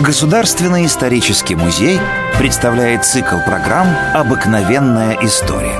Государственный исторический музей представляет цикл программ «Обыкновенная история».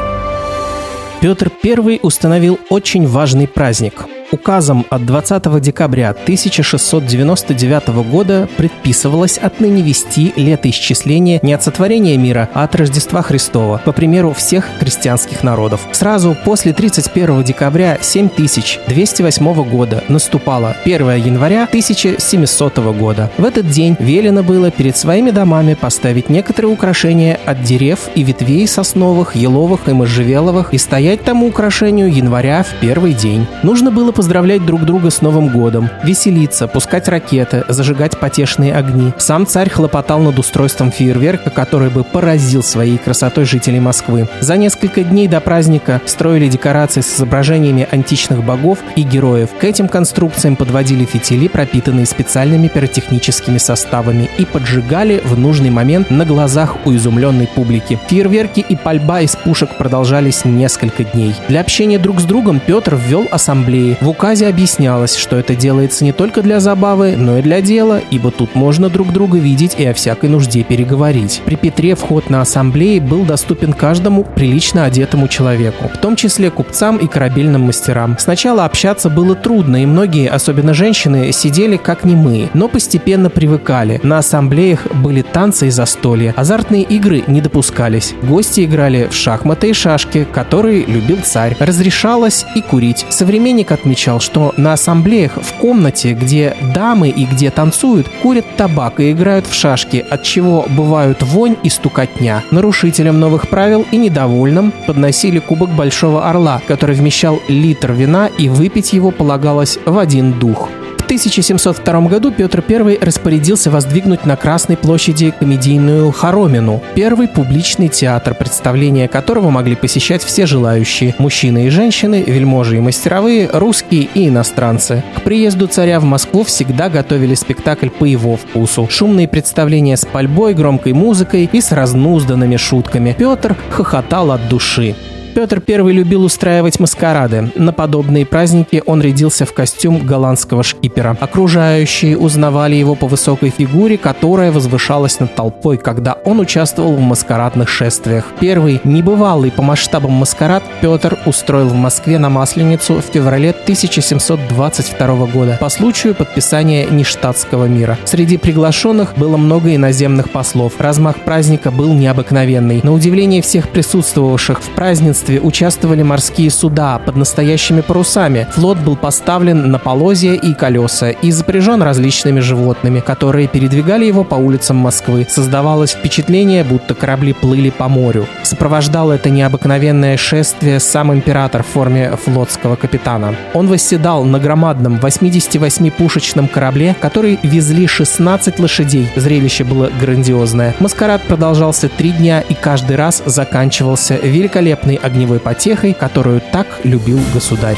Петр I установил очень важный праздник – Указом от 20 декабря 1699 года предписывалось отныне вести летоисчисление не от сотворения мира, а от Рождества Христова, по примеру всех христианских народов. Сразу после 31 декабря 7208 года наступало 1 января 1700 года. В этот день велено было перед своими домами поставить некоторые украшения от дерев и ветвей сосновых, еловых и можжевеловых и стоять тому украшению января в первый день. Нужно было поздравлять друг друга с Новым годом, веселиться, пускать ракеты, зажигать потешные огни. Сам царь хлопотал над устройством фейерверка, который бы поразил своей красотой жителей Москвы. За несколько дней до праздника строили декорации с изображениями античных богов и героев. К этим конструкциям подводили фитили, пропитанные специальными пиротехническими составами, и поджигали в нужный момент на глазах у изумленной публики. Фейерверки и пальба из пушек продолжались несколько дней. Для общения друг с другом Петр ввел ассамблеи. В указе объяснялось, что это делается не только для забавы, но и для дела, ибо тут можно друг друга видеть и о всякой нужде переговорить. При Петре вход на ассамблеи был доступен каждому прилично одетому человеку, в том числе купцам и корабельным мастерам. Сначала общаться было трудно, и многие, особенно женщины, сидели как немые, но постепенно привыкали. На ассамблеях были танцы и застолья. Азартные игры не допускались. Гости играли в шахматы и шашки, которые любил царь. Разрешалось и курить. Современник отмечал отмечал, что на ассамблеях в комнате, где дамы и где танцуют, курят табак и играют в шашки, от чего бывают вонь и стукотня. Нарушителям новых правил и недовольным подносили кубок Большого Орла, который вмещал литр вина и выпить его полагалось в один дух. 1702 году Петр I распорядился воздвигнуть на Красной площади комедийную хоромину, первый публичный театр, представления которого могли посещать все желающие – мужчины и женщины, вельможи и мастеровые, русские и иностранцы. К приезду царя в Москву всегда готовили спектакль по его вкусу. Шумные представления с пальбой, громкой музыкой и с разнузданными шутками. Петр хохотал от души. Петр I любил устраивать маскарады. На подобные праздники он рядился в костюм голландского шкипера. Окружающие узнавали его по высокой фигуре, которая возвышалась над толпой, когда он участвовал в маскарадных шествиях. Первый небывалый по масштабам маскарад Петр устроил в Москве на Масленицу в феврале 1722 года по случаю подписания Ништадтского мира. Среди приглашенных было много иноземных послов. Размах праздника был необыкновенный. На удивление всех присутствовавших в празднестве строительстве участвовали морские суда под настоящими парусами. Флот был поставлен на полозья и колеса и запряжен различными животными, которые передвигали его по улицам Москвы. Создавалось впечатление, будто корабли плыли по морю. Сопровождал это необыкновенное шествие сам император в форме флотского капитана. Он восседал на громадном 88-пушечном корабле, который везли 16 лошадей. Зрелище было грандиозное. Маскарад продолжался три дня и каждый раз заканчивался великолепной огневой огневой потехой, которую так любил государь.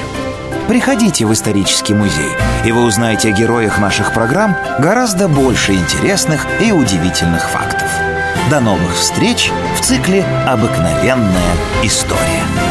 Приходите в исторический музей, и вы узнаете о героях наших программ гораздо больше интересных и удивительных фактов. До новых встреч в цикле «Обыкновенная история».